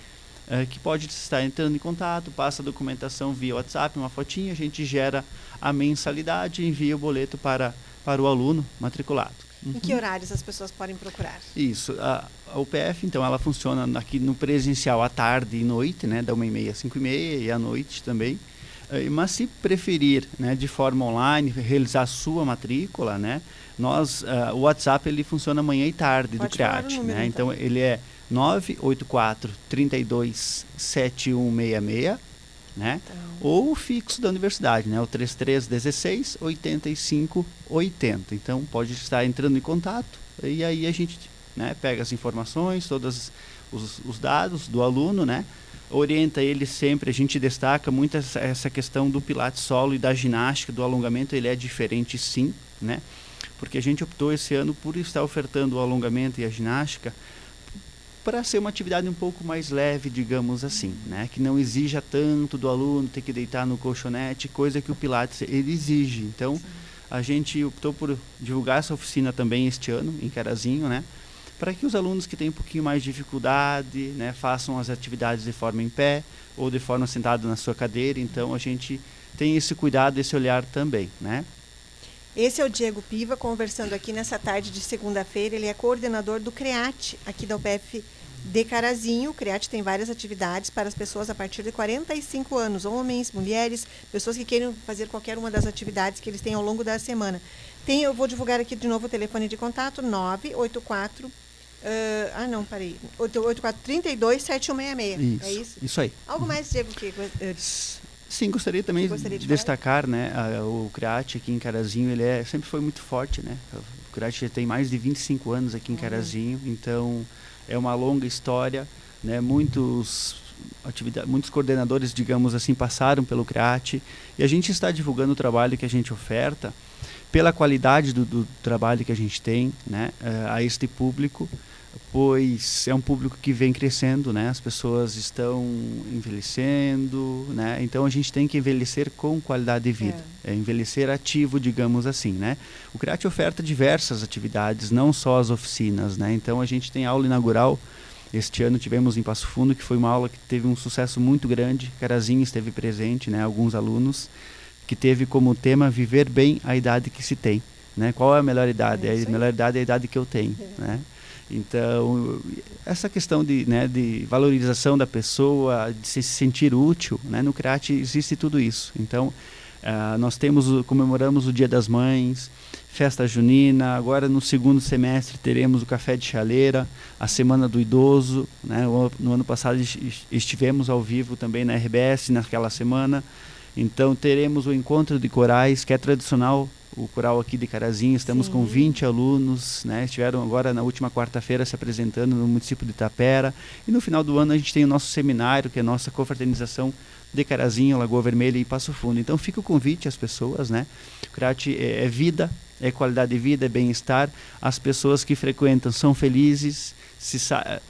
eh, que pode estar entrando em contato, passa a documentação via WhatsApp, uma fotinha, a gente gera a mensalidade e envia o boleto para, para o aluno matriculado. Em que horários as pessoas podem procurar? Isso. A, a UPF, então, ela funciona aqui no presencial à tarde e noite, né? Da 1h30 às 5h30 e à noite também. Eh, Mas se preferir, né, de forma online, realizar a sua matrícula, né? Nós, ah, o WhatsApp, ele funciona manhã e tarde Pode do CREAT, né? então. Então, ele é 984 32 7166, né? Então, Ou o fixo da universidade, né? O 3316 8580. Então pode estar entrando em contato e aí a gente né, pega as informações, todos os, os dados do aluno, né? Orienta ele sempre, a gente destaca muito essa, essa questão do pilates solo e da ginástica, do alongamento, ele é diferente sim, né? Porque a gente optou esse ano por estar ofertando o alongamento e a ginástica para ser uma atividade um pouco mais leve, digamos assim, né? Que não exija tanto do aluno ter que deitar no colchonete, coisa que o Pilates ele exige. Então, a gente optou por divulgar essa oficina também este ano em Carazinho, né? Para que os alunos que têm um pouquinho mais de dificuldade, né, façam as atividades de forma em pé ou de forma sentada na sua cadeira. Então, a gente tem esse cuidado, esse olhar também, né? Esse é o Diego Piva conversando aqui nessa tarde de segunda-feira. Ele é coordenador do CREAT, aqui da UPF de Carazinho. O CREAT tem várias atividades para as pessoas a partir de 45 anos, homens, mulheres, pessoas que queiram fazer qualquer uma das atividades que eles têm ao longo da semana. Tem, eu vou divulgar aqui de novo o telefone de contato, 984. ah, ah, não, parei. 84 32 7166. Isso, É isso? isso aí. Algo mais, Diego, que eh, Sim, gostaria também Gostaria de de destacar, né, a- o CREAT aqui em Carazinho, ele é, sempre foi muito forte, né? O CREAT já tem mais de 25 anos aqui em Carazinho, então é uma longa história, né? Muitos atividade, muitos coordenadores, digamos assim, passaram pelo CRAT e a gente está divulgando o trabalho que a gente oferta pela qualidade do, do trabalho que a gente tem né, a este público pois é um público que vem crescendo, né? As pessoas estão envelhecendo, né? Então a gente tem que envelhecer com qualidade de vida, é. É envelhecer ativo, digamos assim, né? O CREAT oferta diversas atividades, não só as oficinas, né? Então a gente tem aula inaugural este ano tivemos em Passo Fundo, que foi uma aula que teve um sucesso muito grande. Carazinho esteve presente, né? Alguns alunos que teve como tema viver bem a idade que se tem, né? Qual é a melhor idade? É a melhor idade é a idade que eu tenho, é. né? Então, essa questão de, né, de valorização da pessoa, de se sentir útil, né, no CRAT existe tudo isso. Então, uh, nós temos, comemoramos o Dia das Mães, festa junina, agora no segundo semestre teremos o Café de Chaleira, a Semana do Idoso, né, no ano passado estivemos ao vivo também na RBS naquela semana, então teremos o Encontro de Corais, que é tradicional o coral aqui de Carazinho, estamos Sim. com 20 alunos, né? Estiveram agora na última quarta-feira se apresentando no município de Itapera. E no final do ano a gente tem o nosso seminário, que é a nossa confraternização de Carazinho, Lagoa Vermelha e Passo Fundo. Então fica o convite às pessoas, né? O CRAT é, é vida, é qualidade de vida, é bem-estar. As pessoas que frequentam são felizes. Se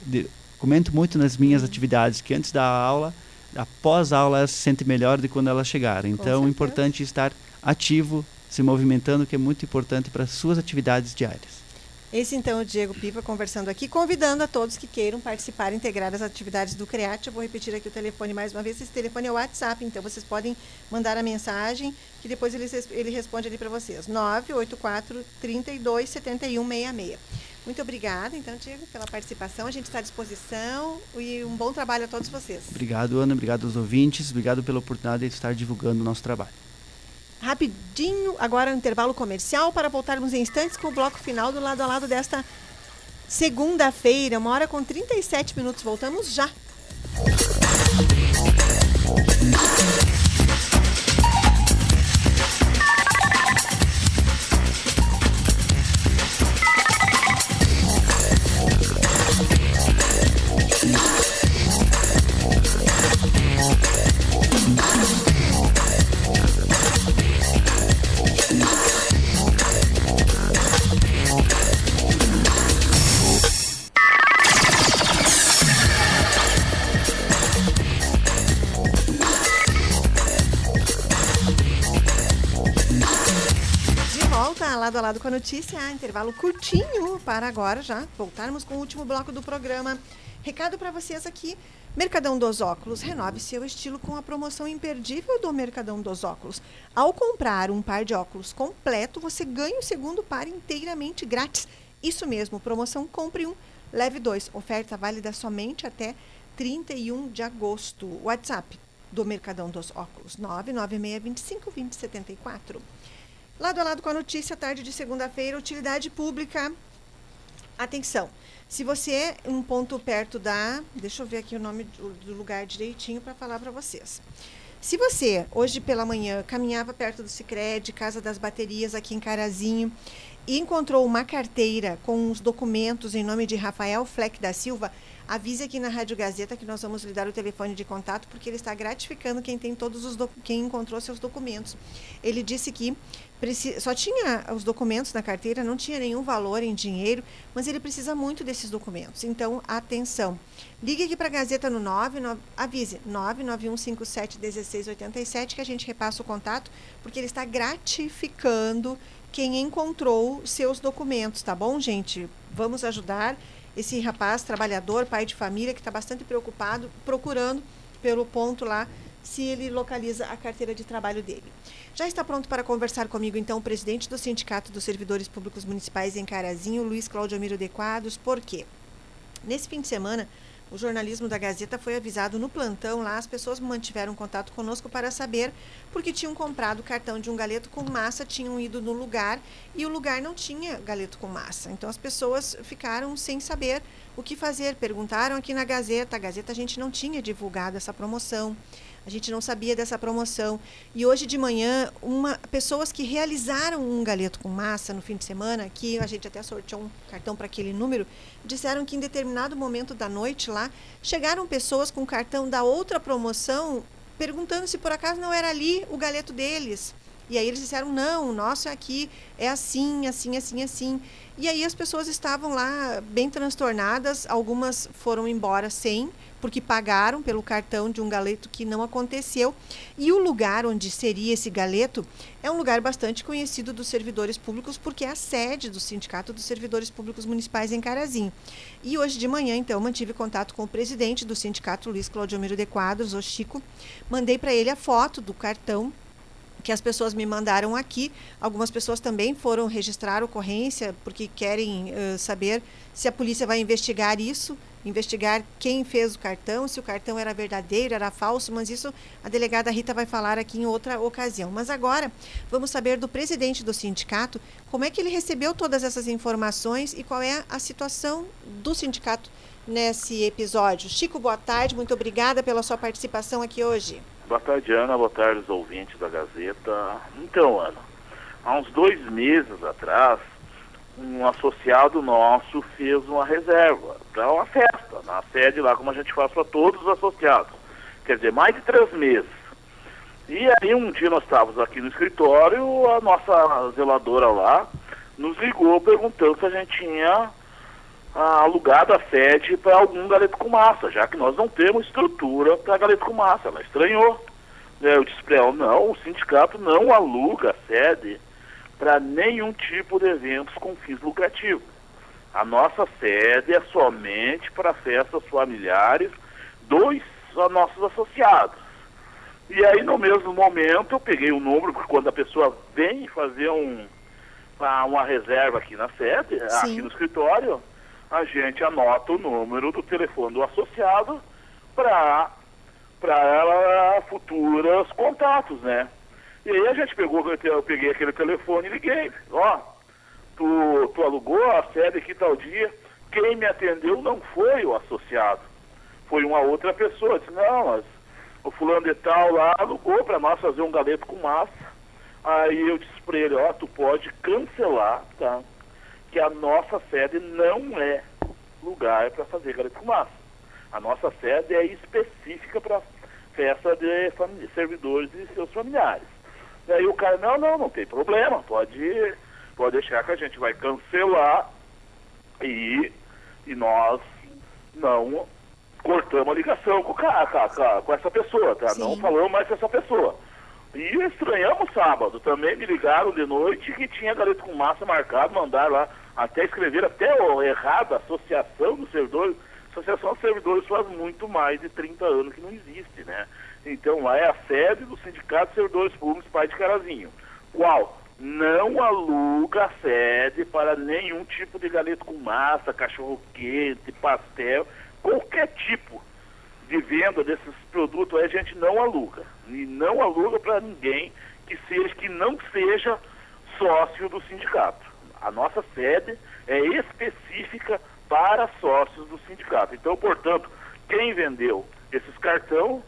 de, comento muito nas minhas atividades que antes da aula, após a aula, elas se sentem melhor do que quando elas chegaram. Então, é importante estar ativo, se movimentando, que é muito importante para as suas atividades diárias. Esse então é o Diego Pipa conversando aqui, convidando a todos que queiram participar e integrar as atividades do CREAT. Eu vou repetir aqui o telefone mais uma vez. Esse telefone é o WhatsApp, então vocês podem mandar a mensagem que depois ele, ele responde ali para vocês. 984 32 71 66. Muito obrigada, então, Diego, pela participação. A gente está à disposição e um bom trabalho a todos vocês. Obrigado, Ana. Obrigado aos ouvintes. Obrigado pela oportunidade de estar divulgando o nosso trabalho rapidinho agora um intervalo comercial para voltarmos em instantes com o bloco final do lado a lado desta segunda-feira, uma hora com 37 minutos. Voltamos já. Lado com a notícia. Ah, intervalo curtinho para agora já voltarmos com o último bloco do programa. Recado para vocês aqui. Mercadão dos Óculos, renove seu estilo com a promoção imperdível do Mercadão dos Óculos. Ao comprar um par de óculos completo, você ganha o segundo par inteiramente grátis. Isso mesmo, promoção compre um, leve dois. Oferta válida somente até 31 de agosto. WhatsApp do Mercadão dos Óculos, 996 25 20 74. Lado a lado com a notícia, tarde de segunda-feira, utilidade pública. Atenção, se você é um ponto perto da. Deixa eu ver aqui o nome do, lugar direitinho para falar para vocês. Se você, hoje pela manhã, caminhava perto do Cicred, Casa das Baterias, aqui em Carazinho, e encontrou uma carteira com os documentos em nome de Rafael Fleck da Silva, avise aqui na Rádio Gazeta que nós vamos lhe dar o telefone de contato, porque ele está gratificando quem tem todos os quem encontrou seus documentos. Ele disse que só tinha os documentos na carteira, não tinha nenhum valor em dinheiro, mas ele precisa muito desses documentos. Então, atenção. Ligue aqui para a Gazeta no 9, no, avise 991571687 que a gente repassa o contato, porque ele está gratificando quem encontrou seus documentos, tá bom, gente? Vamos ajudar esse rapaz trabalhador, pai de família, que está bastante preocupado, procurando pelo ponto lá se ele localiza a carteira de trabalho dele. Já está pronto para conversar comigo, então, o presidente do Sindicato dos Servidores Públicos Municipais em Carazinho, Luiz Cláudio Amiro Dequados, por quê? Nesse fim de semana, o jornalismo da Gazeta foi avisado no plantão lá, as pessoas mantiveram contato conosco para saber porque tinham comprado o cartão de um galeto com massa, tinham ido no lugar e o lugar não tinha galeto com massa. Então as pessoas ficaram sem saber o que fazer. Perguntaram aqui na Gazeta, a Gazeta a gente não tinha divulgado essa promoção. A gente não sabia dessa promoção. E hoje de manhã, uma, pessoas que realizaram um galeto com massa no fim de semana, que a gente até sorteou um cartão para aquele número, disseram que em determinado momento da noite lá, chegaram pessoas com cartão da outra promoção perguntando se por acaso não era ali o galeto deles. E aí eles disseram: não, o nosso é aqui, é assim, assim, assim, assim. E aí as pessoas estavam lá bem transtornadas, algumas foram embora sem, porque pagaram pelo cartão de um galeto que não aconteceu. E o lugar onde seria esse galeto é um lugar bastante conhecido dos servidores públicos, porque é a sede do Sindicato dos Servidores Públicos Municipais em Carazinho. E hoje de manhã, então, mantive contato com o presidente do sindicato, Luiz Claudiomiro de Quadros, o Chico. Mandei para ele a foto do cartão que as pessoas me mandaram aqui. Algumas pessoas também foram registrar ocorrência porque querem uh, saber se a polícia vai investigar isso, investigar quem fez o cartão, se o cartão era verdadeiro, era falso, mas isso a delegada Rita vai falar aqui em outra ocasião. Mas agora vamos saber do presidente do sindicato como é que ele recebeu todas essas informações e qual é a situação do sindicato nesse episódio. Chico, boa tarde, muito obrigada pela sua participação aqui hoje. Boa tarde, Ana. Boa tarde, os ouvintes da Gazeta. Então, Ana, há uns dois meses atrás, um associado nosso fez uma reserva para uma festa, na sede lá, como a gente faz para todos os associados. Quer dizer, mais de três meses. E aí, um dia nós estávamos aqui no escritório, a nossa zeladora lá nos ligou perguntando se a gente tinha ah, alugado a sede para algum galeto com massa, já que nós não temos estrutura para galeto com massa. Ela estranhou. Eu disse para ela, não, o sindicato não aluga a sede para nenhum tipo de eventos com fins lucrativos. A nossa sede é somente para festas familiares dos nossos associados. E aí, no mesmo momento, eu peguei o um número, porque quando a pessoa vem fazer um, uma reserva aqui na sede, Sim. aqui no escritório, a gente anota o número do telefone do associado para para ela futuros contatos, né? E aí a gente pegou, eu peguei aquele telefone e liguei. Ó, tu, tu alugou a sede aqui tal dia, quem me atendeu não foi o associado, foi uma outra pessoa. Disse, não, mas o fulano de tal lá alugou para nós fazer um galeto com massa. Aí eu disse para ele, ó, tu pode cancelar, tá? que a nossa sede não é lugar para fazer galeto com massa. A nossa sede é específica para festa de servidores e seus familiares. E aí o cara, não, não, não tem problema, pode, pode deixar que a gente vai cancelar e, e nós não cortamos a ligação com, com, com essa pessoa, tá? Sim. Não falamos mais com essa pessoa. E estranhamos sábado, também me ligaram de noite que tinha galeto com massa marcado, mandaram lá até escrever até o errado, Associação dos Servidores. Associação dos Servidores faz muito mais de 30 anos que não existe, né? Então lá é a sede do Sindicato de Servidores Públicos Pai de Carazinho. Qual? Não aluga a sede para nenhum tipo de galeto com massa, cachorro quente, pastel, qualquer tipo de venda desses produtos aí a gente não aluga. E não aluga para ninguém que seja que não seja sócio do sindicato. A nossa sede é específica para sócios do sindicato. Então, portanto, quem vendeu esses cartão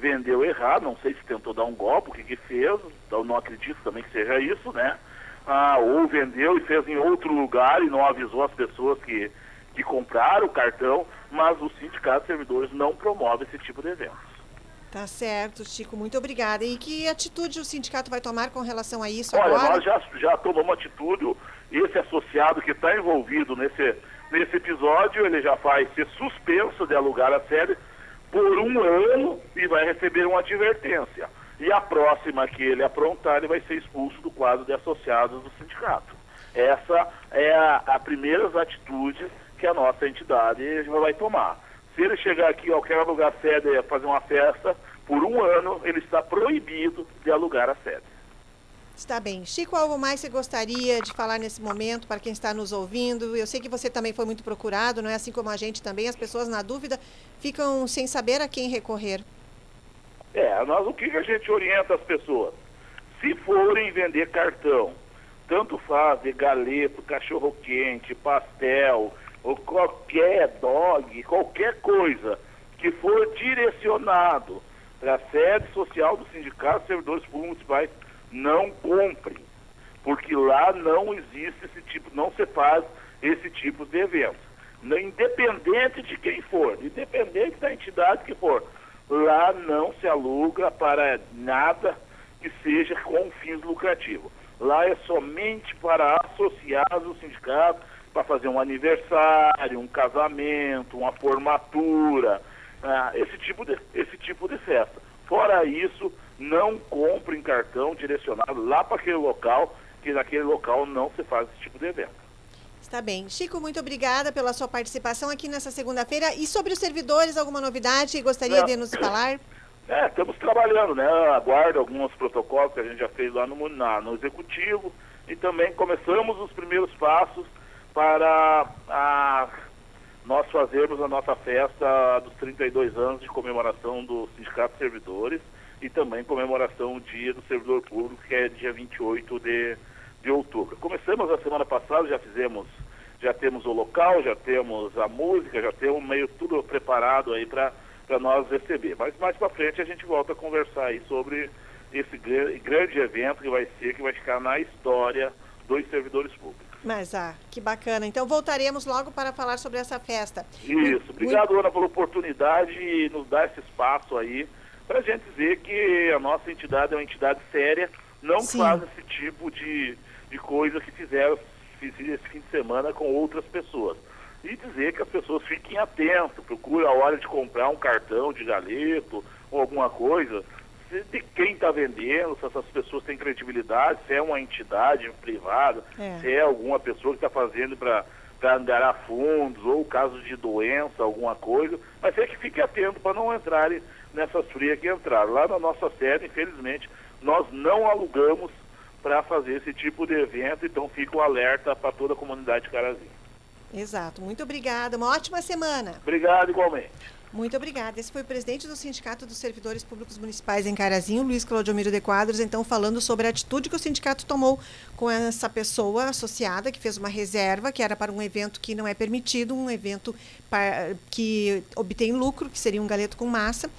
vendeu errado, não sei se tentou dar um golpe, o que, que fez, eu não acredito também que seja isso, né? Ah, ou vendeu e fez em outro lugar e não avisou as pessoas que, que compraram o cartão, mas o Sindicato de Servidores não promove esse tipo de eventos. Tá certo, Chico, muito obrigada. E que atitude o sindicato vai tomar com relação a isso Olha, agora? nós já, já tomamos atitude, esse associado que está envolvido nesse, nesse episódio, ele já vai ser suspenso de alugar a sede por um ano e vai receber uma advertência. E a próxima que ele aprontar, ele vai ser expulso do quadro de associados do sindicato. Essa é a, a primeira atitude que a nossa entidade vai tomar. Se ele chegar aqui a qualquer alugar sede fazer uma festa, por um ano ele está proibido de alugar a sede. Está bem. Chico, algo mais você gostaria de falar nesse momento para quem está nos ouvindo? Eu sei que você também foi muito procurado, não é assim como a gente também. As pessoas, na dúvida, ficam sem saber a quem recorrer. É, nós, o que a gente orienta as pessoas? Se forem vender cartão, tanto faz galeto, cachorro-quente, pastel, ou qualquer dog, qualquer coisa que for direcionado para a sede social do Sindicato de Servidores Públicos Municipais, não comprem, porque lá não existe esse tipo, não se faz esse tipo de evento. Independente de quem for, independente da entidade que for, lá não se aluga para nada que seja com fins lucrativos. Lá é somente para associados do sindicato, para fazer um aniversário, um casamento, uma formatura, ah, esse, tipo de, esse tipo de festa. Fora isso, não comprem cartão direcionado lá para aquele local, que naquele local não se faz esse tipo de evento. Está bem. Chico, muito obrigada pela sua participação aqui nessa segunda-feira. E sobre os servidores, alguma novidade que gostaria de nos falar? É, estamos trabalhando, né? Aguardo alguns protocolos que a gente já fez lá no, na, no Executivo e também começamos os primeiros passos para a, nós fazermos a nossa festa dos 32 anos de comemoração do Sindicato de Servidores e também comemoração do Dia do Servidor Público, que é dia 28 de de outubro. Começamos a semana passada, já fizemos, já temos o local, já temos a música, já temos meio tudo preparado aí para nós receber. Mas mais para frente a gente volta a conversar aí sobre esse grande evento que vai ser, que vai ficar na história dos servidores públicos. Mas, ah, que bacana. Então voltaremos logo para falar sobre essa festa. Isso. Obrigado, Ana, pela oportunidade e nos dar esse espaço aí para a gente dizer que a nossa entidade é uma entidade séria, não Sim. faz esse tipo de, de coisas que fizeram esse fim de semana com outras pessoas. E dizer que as pessoas fiquem atentas, procurem a hora de comprar um cartão de galeto ou alguma coisa, de quem está vendendo, se essas pessoas têm credibilidade, se é uma entidade privada, é. se é alguma pessoa que está fazendo para angariar fundos, ou caso de doença, alguma coisa, mas é que fique atento para não entrarem nessas frias que entraram. Lá na nossa sede, infelizmente, nós não alugamos para fazer esse tipo de evento, então fica o um alerta para toda a comunidade de Carazinho. Exato. Muito obrigada. Uma ótima semana. Obrigado igualmente. Muito obrigada. Esse foi o presidente do Sindicato dos Servidores Públicos Municipais em Carazinho, Luiz Claudiomiro de Quadros, então falando sobre a atitude que o sindicato tomou com essa pessoa associada que fez uma reserva, que era para um evento que não é permitido, um evento que obtém lucro, que seria um galeto com massa.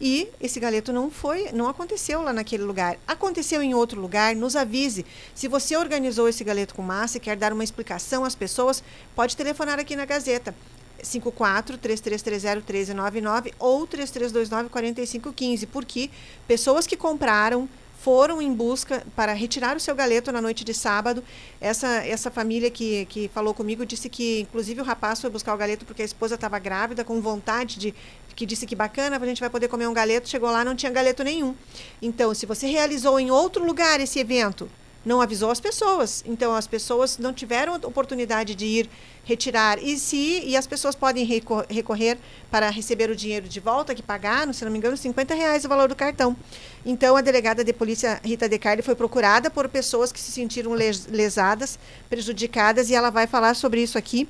E esse galeto não foi, não aconteceu lá naquele lugar. Aconteceu em outro lugar, nos avise. Se você organizou esse galeto com massa e quer dar uma explicação às pessoas, pode telefonar aqui na Gazeta. 54 3330 1399 ou 3329 4515, porque pessoas que compraram foram em busca para retirar o seu galeto na noite de sábado. Essa, essa família que, que falou comigo disse que, inclusive, o rapaz foi buscar o galeto porque a esposa estava grávida, com vontade de. que disse que bacana, a gente vai poder comer um galeto. Chegou lá, não tinha galeto nenhum. Então, se você realizou em outro lugar esse evento, não avisou as pessoas. Então as pessoas não tiveram oportunidade de ir retirar. E se e as pessoas podem recorrer para receber o dinheiro de volta, que pagaram, se não me engano, 50 reais o valor do cartão. Então a delegada de polícia Rita Decardi foi procurada por pessoas que se sentiram lesadas, prejudicadas, e ela vai falar sobre isso aqui.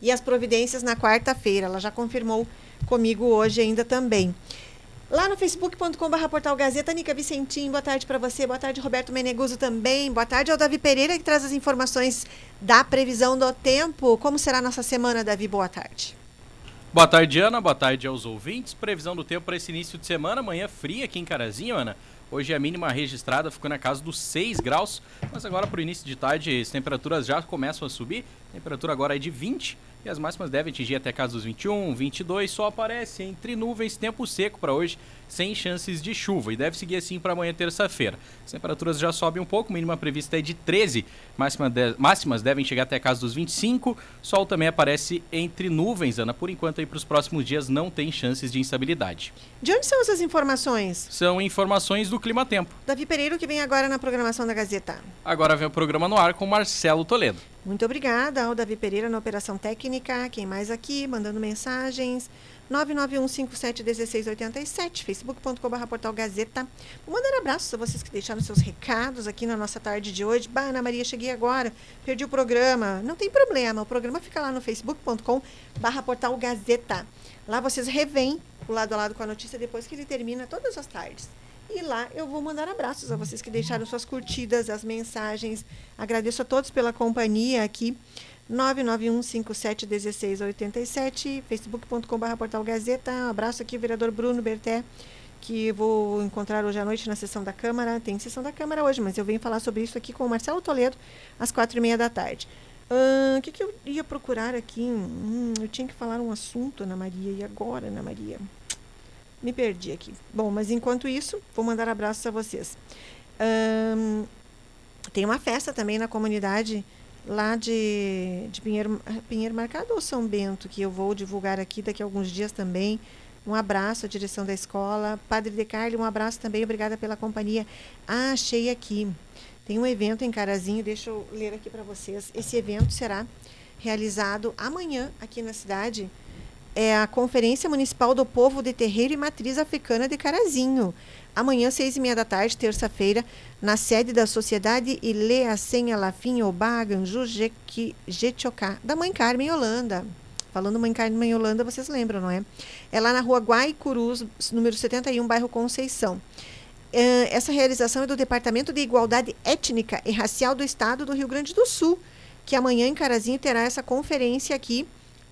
E as providências na quarta-feira. Ela já confirmou comigo hoje ainda também. Lá no facebook.com.br portal Gazeta, Nica Vicentim, boa tarde para você, boa tarde Roberto Meneguso também, boa tarde ao Davi Pereira que traz as informações da previsão do tempo. Como será a nossa semana, Davi? Boa tarde. Boa tarde, Ana, boa tarde aos ouvintes. Previsão do tempo para esse início de semana, amanhã fria aqui em Carazinho, Ana. Hoje a mínima registrada ficou na casa dos 6 graus, mas agora para o início de tarde as temperaturas já começam a subir. Temperatura agora é de 20 e as máximas devem atingir até casa dos 21, 22. Só aparece entre nuvens, tempo seco para hoje, sem chances de chuva. E deve seguir assim para amanhã, terça-feira. As temperaturas já sobem um pouco, mínima prevista é de 13, máxima de, máximas devem chegar até casa dos 25. Sol também aparece entre nuvens, Ana. Por enquanto, aí para os próximos dias não tem chances de instabilidade. De onde são essas informações? São informações do Clima Tempo. Davi Pereira, que vem agora na programação da Gazeta. Agora vem o programa no ar com Marcelo Toledo. Muito obrigada ao Davi Pereira na Operação Técnica. Quem mais aqui? Mandando mensagens. 991571687, facebook.com.br portal Gazeta. Vou mandar abraços a vocês que deixaram seus recados aqui na nossa tarde de hoje. Bah, Ana Maria, cheguei agora, perdi o programa. Não tem problema, o programa fica lá no facebook.com.br portal Gazeta. Lá vocês revêm o lado a lado com a notícia depois que ele termina todas as tardes. E lá eu vou mandar abraços a vocês que deixaram suas curtidas, as mensagens. Agradeço a todos pela companhia aqui. 991571687, facebook.com.br portal Gazeta. Um abraço aqui, vereador Bruno Berté, que vou encontrar hoje à noite na sessão da Câmara. Tem sessão da Câmara hoje, mas eu venho falar sobre isso aqui com o Marcelo Toledo às quatro e meia da tarde. O que, que eu ia procurar aqui? Hum, eu tinha que falar um assunto, Ana Maria, e agora, Ana Maria? Me perdi aqui. Bom, mas enquanto isso, vou mandar abraços a vocês. Hum, tem uma festa também na comunidade lá de, de Pinheiro, Pinheiro Marcado ou São Bento, que eu vou divulgar aqui daqui a alguns dias também. Um abraço à direção da escola. Padre De Carli, um abraço também. Obrigada pela companhia. Ah, achei aqui. Tem um evento em Carazinho, deixa eu ler aqui para vocês. Esse evento será realizado amanhã aqui na cidade. É a Conferência Municipal do Povo de Terreiro e Matriz Africana de Carazinho. Amanhã, seis e meia da tarde, terça-feira, na sede da Sociedade Ileacen Alafim Obá Ganju Jetioká, da Mãe Carmen Holanda. Falando Mãe Carmen Holanda, vocês lembram, não é? É lá na rua Guaicurus, número 71, bairro Conceição. Uh, essa realização é do Departamento de Igualdade Étnica e Racial do Estado do Rio Grande do Sul, que amanhã em Carazinho terá essa conferência aqui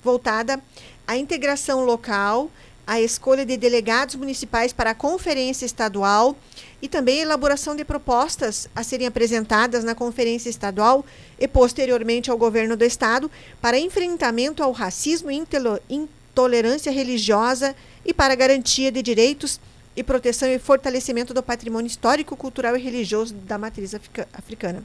voltada à integração local, à escolha de delegados municipais para a conferência estadual e também a elaboração de propostas a serem apresentadas na conferência estadual e posteriormente ao governo do estado para enfrentamento ao racismo e intolerância religiosa e para garantia de direitos e proteção e fortalecimento do patrimônio histórico, cultural e religioso da matriz africana.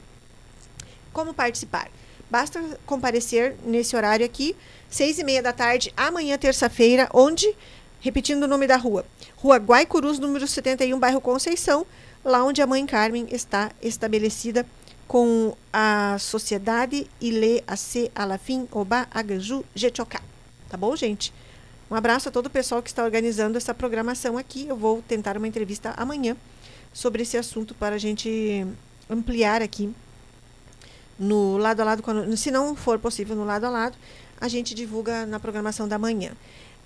Como participar? Basta comparecer nesse horário aqui, seis e meia da tarde, amanhã, terça-feira, onde, repetindo o nome da rua, Rua Guaicurus, número 71, bairro Conceição, lá onde a Mãe Carmen está estabelecida com a Sociedade Ile AC Alafim Oba Aganju Jetioká. Tá bom, gente? Um abraço a todo o pessoal que está organizando essa programação aqui. Eu vou tentar uma entrevista amanhã sobre esse assunto para a gente ampliar aqui no lado a lado. Quando, se não for possível no lado a lado, a gente divulga na programação da manhã.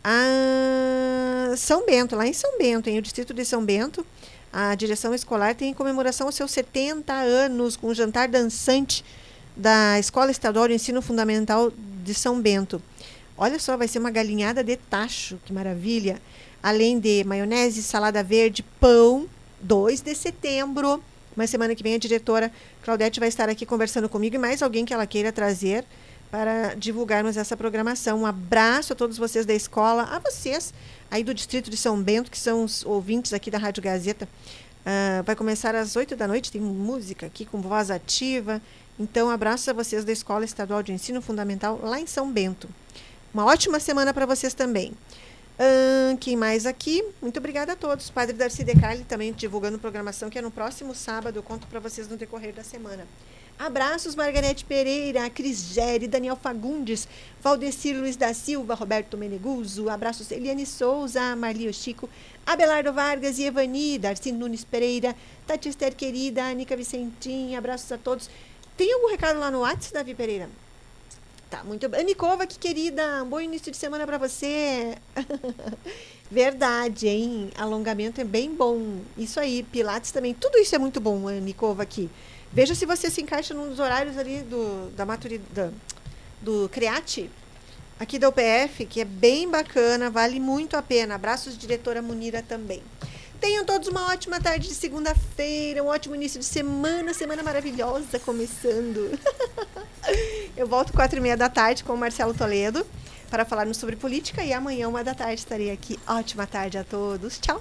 A São Bento, lá em São Bento, em o distrito de São Bento, a direção escolar tem comemoração aos seus 70 anos com o jantar dançante da Escola Estadual de Ensino Fundamental de São Bento. Olha só, vai ser uma galinhada de tacho, que maravilha. Além de maionese, salada verde, pão, 2 de setembro. Uma semana que vem a diretora Claudete vai estar aqui conversando comigo e mais alguém que ela queira trazer para divulgarmos essa programação. Um abraço a todos vocês da escola, a vocês aí do Distrito de São Bento, que são os ouvintes aqui da Rádio Gazeta. Uh, vai começar às 8 da noite, tem música aqui com voz ativa. Então, abraço a vocês da Escola Estadual de Ensino Fundamental lá em São Bento. Uma ótima semana para vocês também. Quem mais aqui? Muito obrigada a todos. Padre Darcy Decali também divulgando programação que é no próximo sábado. Eu conto para vocês no decorrer da semana. Abraços, Margarete Pereira, Cris Gere, Daniel Fagundes, Valdecir Luiz da Silva, Roberto Meneguzzo. Abraços, Eliane Souza, Marli Chico, Abelardo Vargas e Evani, Darcy Nunes Pereira, Tati Esther querida, Anica Vicentim. Abraços a todos. Tem algum recado lá no WhatsApp, Davi Pereira? Tá, muito bem. Anicova, que querida, um bom início de semana para você. Verdade, hein? Alongamento é bem bom. Isso aí, Pilates também. Tudo isso é muito bom, Anicova, aqui. Veja se você se encaixa num dos horários ali do, da maturidade, do CREATE, aqui da UPF, que é bem bacana, vale muito a pena. Abraços, diretora Munira também. Tenham todos uma ótima tarde de segunda-feira, um ótimo início de semana, semana maravilhosa começando. Eu volto quatro e meia da tarde com o Marcelo Toledo para falarmos sobre política e amanhã, uma da tarde, estarei aqui. Ótima tarde a todos. Tchau.